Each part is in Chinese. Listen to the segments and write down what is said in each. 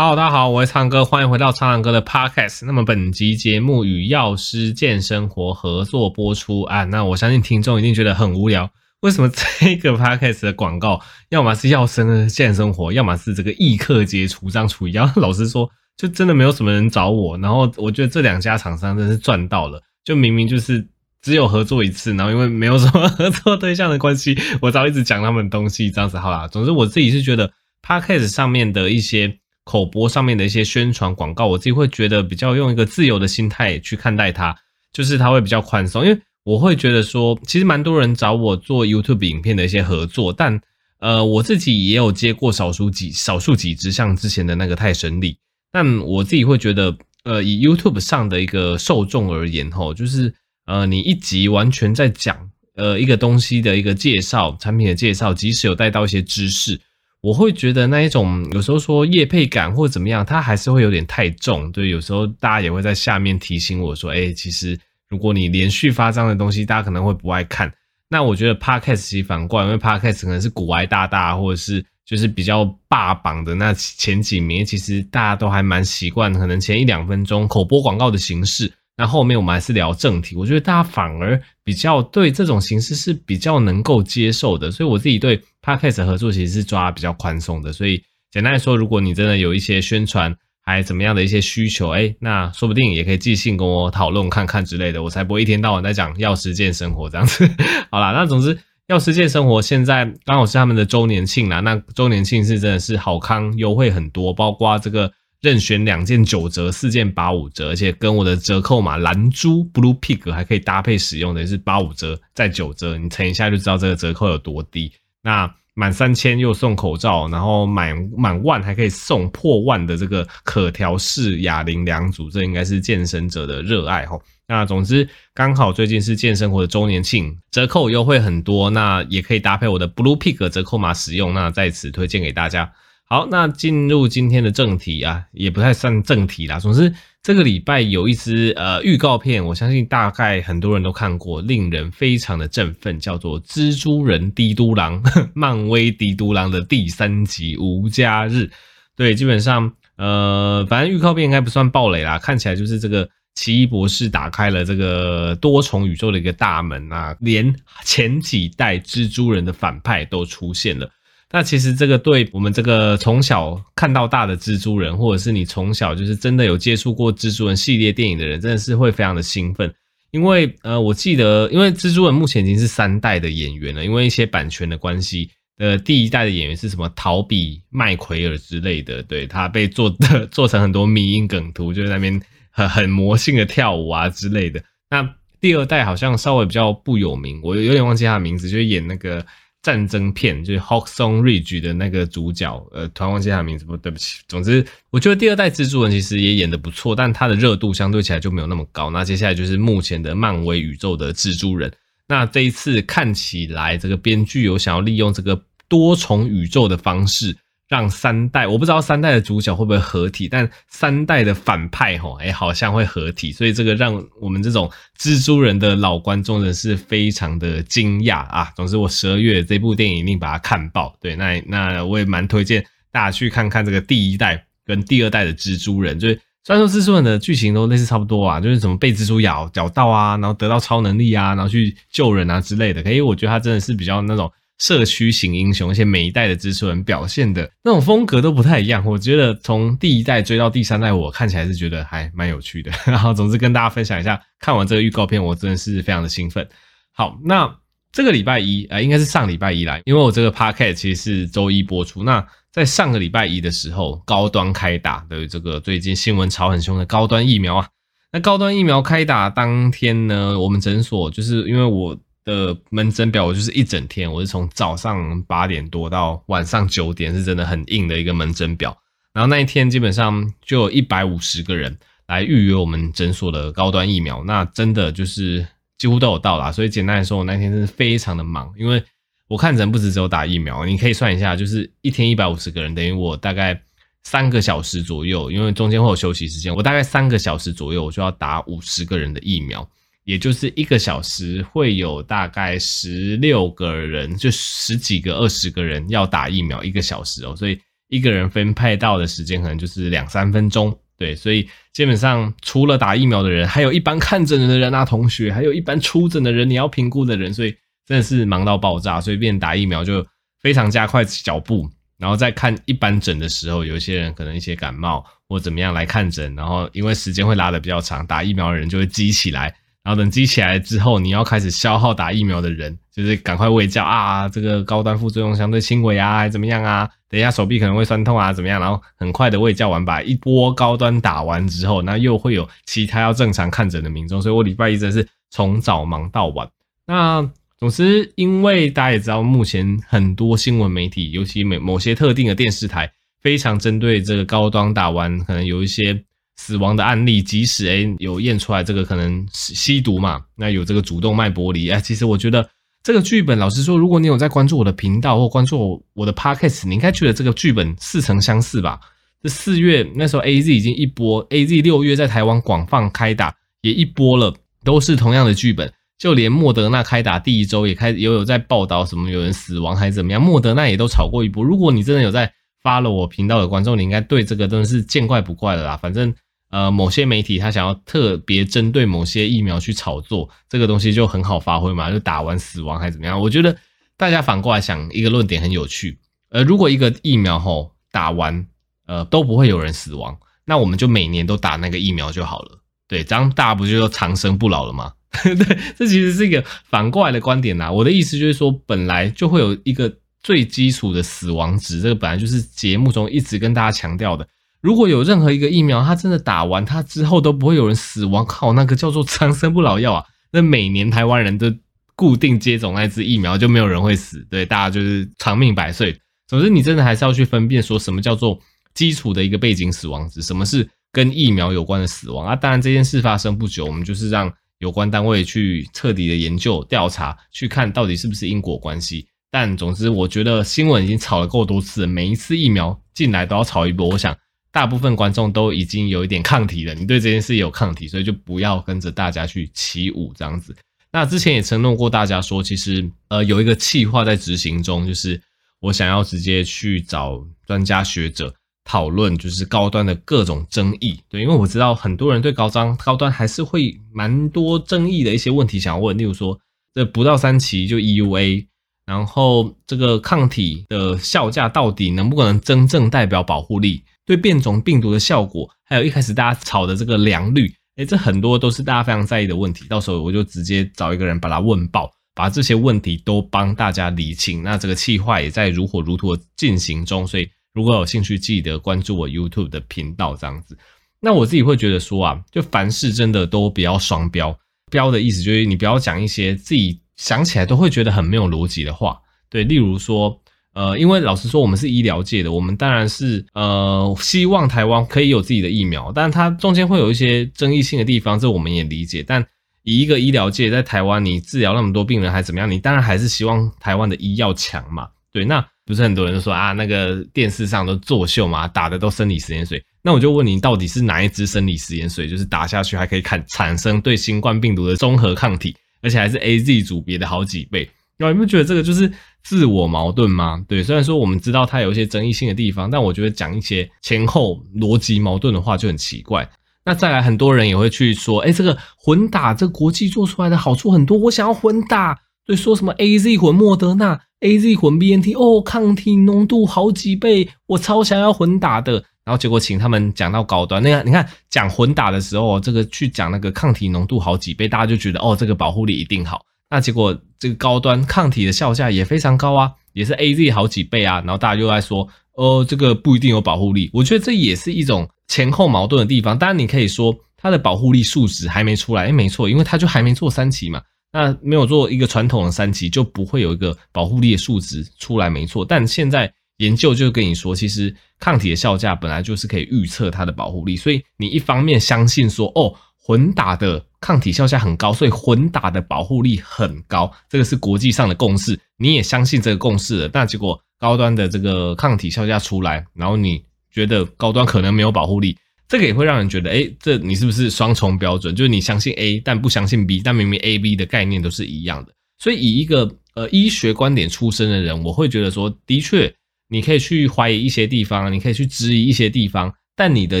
Hello，大家好，我是苍哥，欢迎回到苍狼哥的 Podcast。那么本集节目与药师健生活合作播出啊，那我相信听众一定觉得很无聊，为什么这个 Podcast 的广告要么是药师健生活，要么是这个易客节除障除妖？老实说，就真的没有什么人找我，然后我觉得这两家厂商真是赚到了，就明明就是只有合作一次，然后因为没有什么合作对象的关系，我只好一直讲他们的东西，这样子好啦。总之我自己是觉得 Podcast 上面的一些。口播上面的一些宣传广告，我自己会觉得比较用一个自由的心态去看待它，就是它会比较宽松，因为我会觉得说，其实蛮多人找我做 YouTube 影片的一些合作，但呃，我自己也有接过少数几少数几支，像之前的那个泰神里，但我自己会觉得，呃，以 YouTube 上的一个受众而言，吼，就是呃，你一集完全在讲呃一个东西的一个介绍，产品的介绍，即使有带到一些知识。我会觉得那一种有时候说业配感或怎么样，它还是会有点太重。对，有时候大家也会在下面提醒我说：“哎，其实如果你连续发这样的东西，大家可能会不爱看。”那我觉得 Podcast 其实反过来，因为 Podcast 可能是股癌大大，或者是就是比较霸榜的那前几名，其实大家都还蛮习惯，可能前一两分钟口播广告的形式。那后面我们还是聊正题，我觉得大家反而比较对这种形式是比较能够接受的，所以我自己对 Podcast 合作其实是抓比较宽松的。所以简单来说，如果你真的有一些宣传还怎么样的一些需求，哎，那说不定也可以寄信跟我讨论看看之类的，我才不会一天到晚在讲药师健生活这样子。好啦，那总之药师健生活现在刚好是他们的周年庆啦，那周年庆是真的是好康优惠很多，包括这个。任选两件九折，四件八五折，而且跟我的折扣码蓝猪 Blue Pig 还可以搭配使用的，是八五折再九折，你乘一下就知道这个折扣有多低。那满三千又送口罩，然后满满万还可以送破万的这个可调式哑铃两组，这应该是健身者的热爱齁。那总之刚好最近是健身活的周年庆，折扣优惠很多，那也可以搭配我的 Blue Pig 折扣码使用，那在此推荐给大家。好，那进入今天的正题啊，也不太算正题啦。总之，这个礼拜有一支呃预告片，我相信大概很多人都看过，令人非常的振奋，叫做《蜘蛛人：帝都狼》，漫威帝都狼的第三集无家日。对，基本上呃，反正预告片应该不算暴雷啦，看起来就是这个奇异博士打开了这个多重宇宙的一个大门啊，连前几代蜘蛛人的反派都出现了。那其实这个对我们这个从小看到大的蜘蛛人，或者是你从小就是真的有接触过蜘蛛人系列电影的人，真的是会非常的兴奋。因为呃，我记得，因为蜘蛛人目前已经是三代的演员了，因为一些版权的关系，呃，第一代的演员是什么陶比麦奎尔之类的，对，他被做的 做成很多迷因梗图，就是那边很很魔性的跳舞啊之类的。那第二代好像稍微比较不有名，我有点忘记他的名字，就是演那个。战争片就是《Hawk Song Ridge》的那个主角，呃，突然忘记他名字，不，对不起。总之，我觉得第二代蜘蛛人其实也演的不错，但他的热度相对起来就没有那么高。那接下来就是目前的漫威宇宙的蜘蛛人。那这一次看起来，这个编剧有想要利用这个多重宇宙的方式。让三代，我不知道三代的主角会不会合体，但三代的反派吼，哎，好像会合体，所以这个让我们这种蜘蛛人的老观众人是非常的惊讶啊。总之，我十二月这部电影一定把它看爆。对，那那我也蛮推荐大家去看看这个第一代跟第二代的蜘蛛人。就是虽然说蜘蛛人的剧情都类似差不多啊，就是什么被蜘蛛咬咬到啊，然后得到超能力啊，然后去救人啊之类的。可以，我觉得他真的是比较那种。社区型英雄，而且每一代的蜘蛛人表现的那种风格都不太一样。我觉得从第一代追到第三代，我看起来是觉得还蛮有趣的。然后，总之跟大家分享一下，看完这个预告片，我真的是非常的兴奋。好，那这个礼拜一，呃，应该是上礼拜一来，因为我这个 podcast 其实是周一播出。那在上个礼拜一的时候，高端开打的这个最近新闻炒很凶的高端疫苗啊，那高端疫苗开打当天呢，我们诊所就是因为我。的门诊表我就是一整天，我是从早上八点多到晚上九点，是真的很硬的一个门诊表。然后那一天基本上就有一百五十个人来预约我们诊所的高端疫苗，那真的就是几乎都有到啦。所以简单来说，我那天真是非常的忙，因为我看诊不止只有打疫苗，你可以算一下，就是一天一百五十个人，等于我大概三个小时左右，因为中间会有休息时间，我大概三个小时左右我就要打五十个人的疫苗。也就是一个小时会有大概十六个人，就十几个、二十个人要打疫苗，一个小时哦，所以一个人分配到的时间可能就是两三分钟。对，所以基本上除了打疫苗的人，还有一般看诊的人啊，同学，还有一般出诊的人，你要评估的人，所以真的是忙到爆炸。所以变打疫苗就非常加快脚步。然后在看一般诊的时候，有一些人可能一些感冒或怎么样来看诊，然后因为时间会拉得比较长，打疫苗的人就会积起来，然后等积起来之后，你要开始消耗打疫苗的人，就是赶快喂教啊，这个高端副作用相对轻微啊，怎么样啊？等一下手臂可能会酸痛啊，怎么样？然后很快的喂教完，把一波高端打完之后，那又会有其他要正常看诊的民众，所以我礼拜一真是从早忙到晚。那总之，因为大家也知道，目前很多新闻媒体，尤其某某些特定的电视台，非常针对这个高端打完可能有一些死亡的案例，即使诶有验出来这个可能吸毒嘛，那有这个主动脉剥离，哎，其实我觉得这个剧本，老实说，如果你有在关注我的频道或关注我我的 podcast，你应该觉得这个剧本似曾相似吧？这四月那时候 AZ 已经一波，AZ 六月在台湾广泛开打也一波了，都是同样的剧本。就连莫德纳开打第一周也开也有在报道什么有人死亡还是怎么样，莫德纳也都炒过一波。如果你真的有在发了我频道的观众，你应该对这个真的是见怪不怪了啦。反正呃，某些媒体他想要特别针对某些疫苗去炒作，这个东西就很好发挥嘛，就打完死亡还是怎么样。我觉得大家反过来想一个论点很有趣，呃，如果一个疫苗吼打完呃都不会有人死亡，那我们就每年都打那个疫苗就好了。对，这样大家不就说长生不老了吗？对，这其实是一个反过来的观点呐。我的意思就是说，本来就会有一个最基础的死亡值，这个本来就是节目中一直跟大家强调的。如果有任何一个疫苗，它真的打完，它之后都不会有人死亡，靠，那个叫做长生不老药啊。那每年台湾人都固定接种那支疫苗，就没有人会死，对，大家就是长命百岁。总之，你真的还是要去分辨，说什么叫做基础的一个背景死亡值，什么是跟疫苗有关的死亡啊。当然，这件事发生不久，我们就是让。有关单位去彻底的研究调查，去看到底是不是因果关系。但总之，我觉得新闻已经炒了够多次，每一次疫苗进来都要炒一波。我想，大部分观众都已经有一点抗体了。你对这件事有抗体，所以就不要跟着大家去起舞这样子。那之前也承诺过大家说，其实呃有一个计划在执行中，就是我想要直接去找专家学者。讨论就是高端的各种争议，对，因为我知道很多人对高张高端还是会蛮多争议的一些问题想要问，例如说这不到三期就 EUA，然后这个抗体的效价到底能不能真正代表保护力，对变种病毒的效果，还有一开始大家炒的这个良率，诶，这很多都是大家非常在意的问题，到时候我就直接找一个人把它问爆，把这些问题都帮大家理清。那这个企划也在如火如荼的进行中，所以。如果有兴趣，记得关注我 YouTube 的频道，这样子。那我自己会觉得说啊，就凡事真的都不要双标。标的意思就是你不要讲一些自己想起来都会觉得很没有逻辑的话。对，例如说，呃，因为老实说，我们是医疗界的，我们当然是呃希望台湾可以有自己的疫苗，但它中间会有一些争议性的地方，这我们也理解。但以一个医疗界在台湾，你治疗那么多病人还怎么样？你当然还是希望台湾的医药强嘛。对，那。不是很多人说啊，那个电视上都作秀嘛，打的都生理食盐水。那我就问你，到底是哪一支生理食盐水，就是打下去还可以看产生对新冠病毒的综合抗体，而且还是 AZ 组别的好几倍？那你不觉得这个就是自我矛盾吗？对，虽然说我们知道它有一些争议性的地方，但我觉得讲一些前后逻辑矛盾的话就很奇怪。那再来，很多人也会去说，哎，这个混打，这国际做出来的好处很多，我想要混打。对，说什么 AZ 混莫德纳，AZ 混 BNT，哦，抗体浓度好几倍，我超想要混打的。然后结果请他们讲到高端，那个你看讲混打的时候，这个去讲那个抗体浓度好几倍，大家就觉得哦，这个保护力一定好。那结果这个高端抗体的效价也非常高啊，也是 AZ 好几倍啊。然后大家又在说，哦，这个不一定有保护力。我觉得这也是一种前后矛盾的地方。当然你可以说它的保护力数值还没出来，诶，没错，因为它就还没做三期嘛。那没有做一个传统的三期，就不会有一个保护力的数值出来，没错。但现在研究就跟你说，其实抗体的效价本来就是可以预测它的保护力，所以你一方面相信说，哦，混打的抗体效价很高，所以混打的保护力很高，这个是国际上的共识，你也相信这个共识了。但结果高端的这个抗体效价出来，然后你觉得高端可能没有保护力。这个也会让人觉得，诶，这你是不是双重标准？就是你相信 A，但不相信 B，但明明 A、B 的概念都是一样的。所以以一个呃医学观点出身的人，我会觉得说，的确，你可以去怀疑一些地方，你可以去质疑一些地方，但你的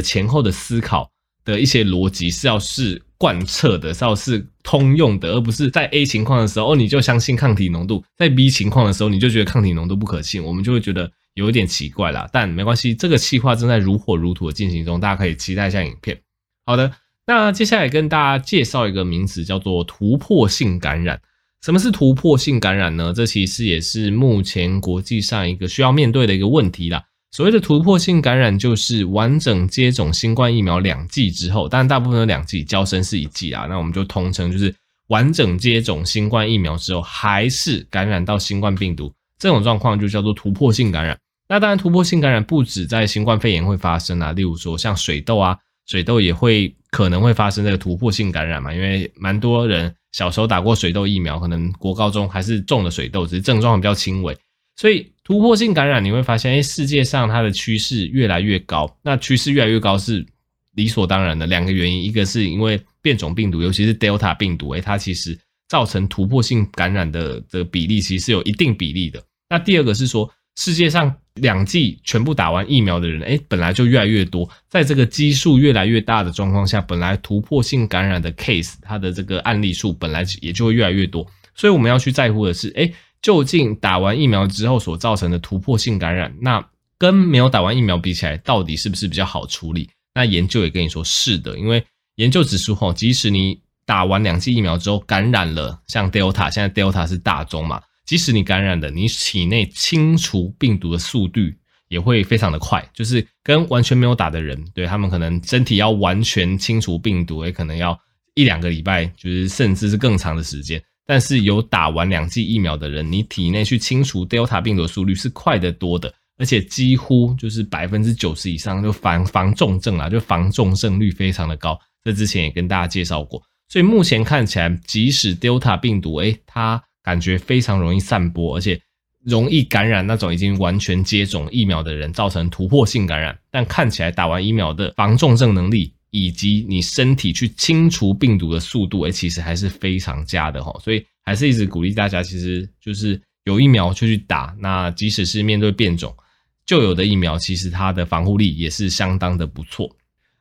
前后的思考的一些逻辑是要是贯彻的，是要是通用的，而不是在 A 情况的时候，你就相信抗体浓度，在 B 情况的时候，你就觉得抗体浓度不可信，我们就会觉得有一点奇怪啦。但没关系，这个企划正在如火如荼的进行中，大家可以期待一下影片。好的。那接下来跟大家介绍一个名词，叫做突破性感染。什么是突破性感染呢？这其实也是目前国际上一个需要面对的一个问题啦。所谓的突破性感染，就是完整接种新冠疫苗两剂之后，当然大部分的两剂，交生是一剂啊。那我们就通称就是完整接种新冠疫苗之后，还是感染到新冠病毒，这种状况就叫做突破性感染。那当然，突破性感染不止在新冠肺炎会发生啊，例如说像水痘啊。水痘也会可能会发生这个突破性感染嘛？因为蛮多人小时候打过水痘疫苗，可能国高中还是中了水痘，只是症状比较轻微。所以突破性感染你会发现，哎，世界上它的趋势越来越高。那趋势越来越高是理所当然的。两个原因，一个是因为变种病毒，尤其是 Delta 病毒，哎，它其实造成突破性感染的的比例其实是有一定比例的。那第二个是说。世界上两剂全部打完疫苗的人，诶，本来就越来越多，在这个基数越来越大的状况下，本来突破性感染的 case，它的这个案例数本来也就会越来越多。所以我们要去在乎的是，诶，究竟打完疫苗之后所造成的突破性感染，那跟没有打完疫苗比起来，到底是不是比较好处理？那研究也跟你说是的，因为研究指出，吼，即使你打完两剂疫苗之后感染了，像 Delta，现在 Delta 是大宗嘛。即使你感染了，你体内清除病毒的速度也会非常的快，就是跟完全没有打的人，对他们可能身体要完全清除病毒，也可能要一两个礼拜，就是甚至是更长的时间。但是有打完两剂疫苗的人，你体内去清除 Delta 病毒的速率是快得多的，而且几乎就是百分之九十以上就防防重症啊，就防重症率非常的高。这之前也跟大家介绍过，所以目前看起来，即使 Delta 病毒，诶，它感觉非常容易散播，而且容易感染那种已经完全接种疫苗的人，造成突破性感染。但看起来打完疫苗的防重症能力，以及你身体去清除病毒的速度，诶，其实还是非常佳的齁。所以还是一直鼓励大家，其实就是有疫苗就去打。那即使是面对变种，旧有的疫苗其实它的防护力也是相当的不错。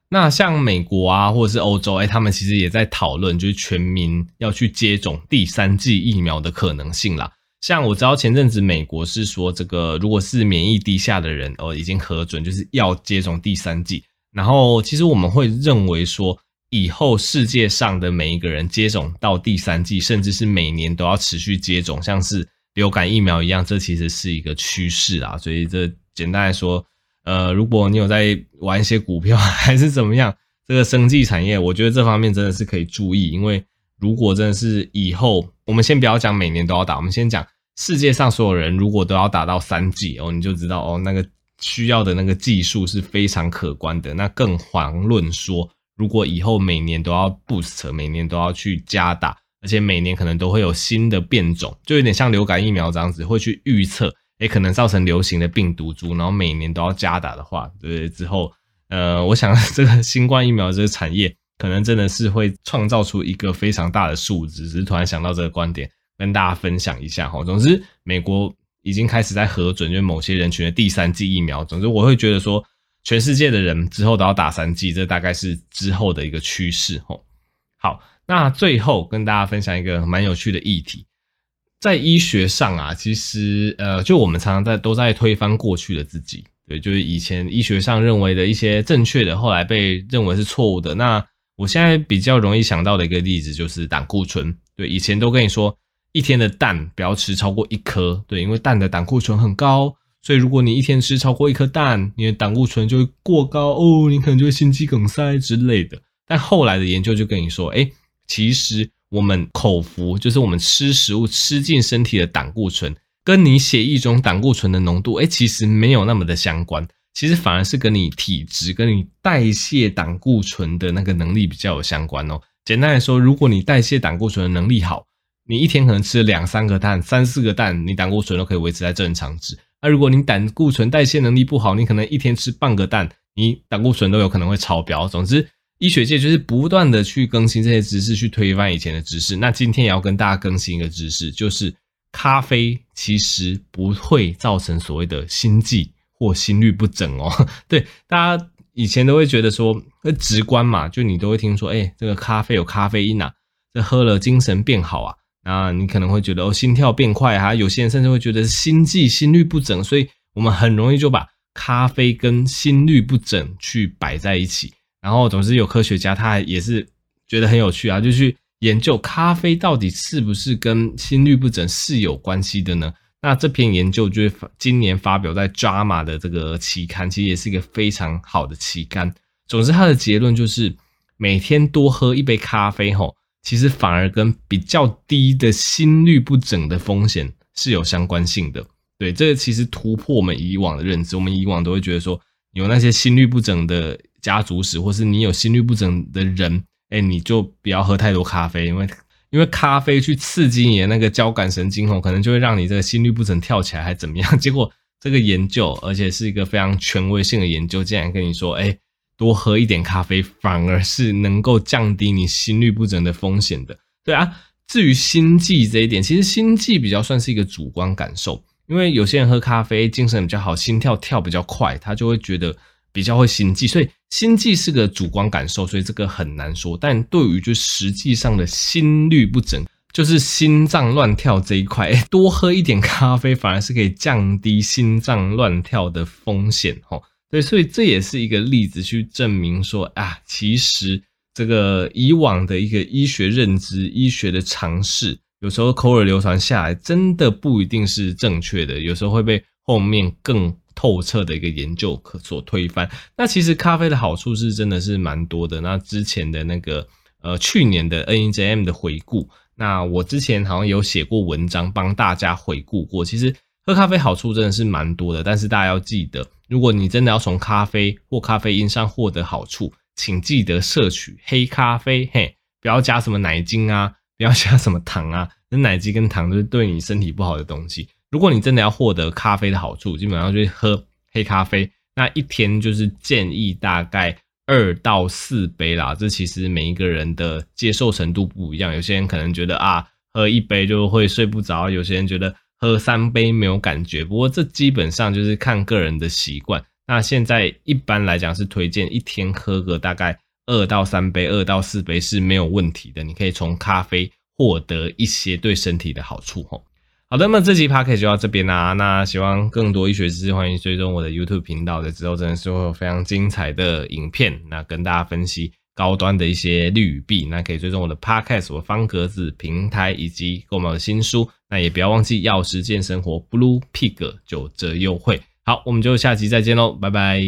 那像美国啊，或者是欧洲，哎，他们其实也在讨论，就是全民要去接种第三剂疫苗的可能性啦。像我知道前阵子美国是说，这个如果是免疫低下的人，哦，已经核准就是要接种第三剂。然后其实我们会认为说，以后世界上的每一个人接种到第三季，甚至是每年都要持续接种，像是流感疫苗一样，这其实是一个趋势啊。所以这简单来说。呃，如果你有在玩一些股票还是怎么样，这个生技产业，我觉得这方面真的是可以注意，因为如果真的是以后，我们先不要讲每年都要打，我们先讲世界上所有人如果都要打到三季哦，你就知道哦，那个需要的那个技术是非常可观的。那更遑论说，如果以后每年都要 boost，每年都要去加打，而且每年可能都会有新的变种，就有点像流感疫苗这样子，会去预测。也可能造成流行的病毒株，然后每年都要加打的话，对，之后，呃，我想这个新冠疫苗这个产业可能真的是会创造出一个非常大的数值。只是突然想到这个观点，跟大家分享一下哈。总之，美国已经开始在核准，就是某些人群的第三剂疫苗。总之，我会觉得说，全世界的人之后都要打三剂，这大概是之后的一个趋势。吼，好，那最后跟大家分享一个蛮有趣的议题。在医学上啊，其实呃，就我们常常在都在推翻过去的自己，对，就是以前医学上认为的一些正确的，后来被认为是错误的。那我现在比较容易想到的一个例子就是胆固醇，对，以前都跟你说一天的蛋不要吃超过一颗，对，因为蛋的胆固醇很高，所以如果你一天吃超过一颗蛋，你的胆固醇就会过高哦，你可能就会心肌梗塞之类的。但后来的研究就跟你说，诶，其实。我们口服就是我们吃食物吃进身体的胆固醇，跟你血液中胆固醇的浓度，哎，其实没有那么的相关。其实反而是跟你体质、跟你代谢胆固醇的那个能力比较有相关哦。简单来说，如果你代谢胆固醇的能力好，你一天可能吃了两三个蛋、三四个蛋，你胆固醇都可以维持在正常值。那如果你胆固醇代谢能力不好，你可能一天吃半个蛋，你胆固醇都有可能会超标。总之。医学界就是不断的去更新这些知识，去推翻以前的知识。那今天也要跟大家更新一个知识，就是咖啡其实不会造成所谓的心悸或心律不整哦。对，大家以前都会觉得说，直观嘛，就你都会听说，哎，这个咖啡有咖啡因啊，这喝了精神变好啊。啊你可能会觉得哦，心跳变快啊，有些人甚至会觉得心悸、心律不整，所以我们很容易就把咖啡跟心律不整去摆在一起。然后总是有科学家他也是觉得很有趣啊，就去研究咖啡到底是不是跟心律不整是有关系的呢？那这篇研究就是今年发表在《JAMA》的这个期刊，其实也是一个非常好的期刊。总之，他的结论就是每天多喝一杯咖啡吼。其实反而跟比较低的心律不整的风险是有相关性的。对，这个其实突破我们以往的认知。我们以往都会觉得说，有那些心律不整的家族史，或是你有心律不整的人，哎，你就不要喝太多咖啡，因为因为咖啡去刺激你的那个交感神经哦，可能就会让你这个心律不整跳起来，还怎么样？结果这个研究，而且是一个非常权威性的研究，竟然跟你说，哎。多喝一点咖啡，反而是能够降低你心律不整的风险的。对啊，至于心悸这一点，其实心悸比较算是一个主观感受，因为有些人喝咖啡精神比较好，心跳跳比较快，他就会觉得比较会心悸，所以心悸是个主观感受，所以这个很难说。但对于就实际上的心律不整，就是心脏乱跳这一块，多喝一点咖啡反而是可以降低心脏乱跳的风险，吼。对，所以这也是一个例子，去证明说啊，其实这个以往的一个医学认知、医学的尝试，有时候口耳流传下来，真的不一定是正确的，有时候会被后面更透彻的一个研究可所推翻。那其实咖啡的好处是真的是蛮多的。那之前的那个呃，去年的 NEJM 的回顾，那我之前好像有写过文章帮大家回顾过，其实。喝咖啡好处真的是蛮多的，但是大家要记得，如果你真的要从咖啡或咖啡因上获得好处，请记得摄取黑咖啡，嘿，不要加什么奶精啊，不要加什么糖啊，那奶精跟糖都是对你身体不好的东西。如果你真的要获得咖啡的好处，基本上就是喝黑咖啡，那一天就是建议大概二到四杯啦。这其实每一个人的接受程度不一样，有些人可能觉得啊，喝一杯就会睡不着，有些人觉得。喝三杯没有感觉，不过这基本上就是看个人的习惯。那现在一般来讲是推荐一天喝个大概二到三杯，二到四杯是没有问题的。你可以从咖啡获得一些对身体的好处吼。好的，那么这集 podcast 就到这边啦。那希望更多医学知识，欢迎追踪我的 YouTube 频道的，之后真的是会有非常精彩的影片，那跟大家分析。高端的一些利与弊，那可以追踪我的 Podcast，我方格子平台以及购买我的新书，那也不要忘记药师健生活 Blue Pig 九折优惠。好，我们就下期再见喽，拜拜。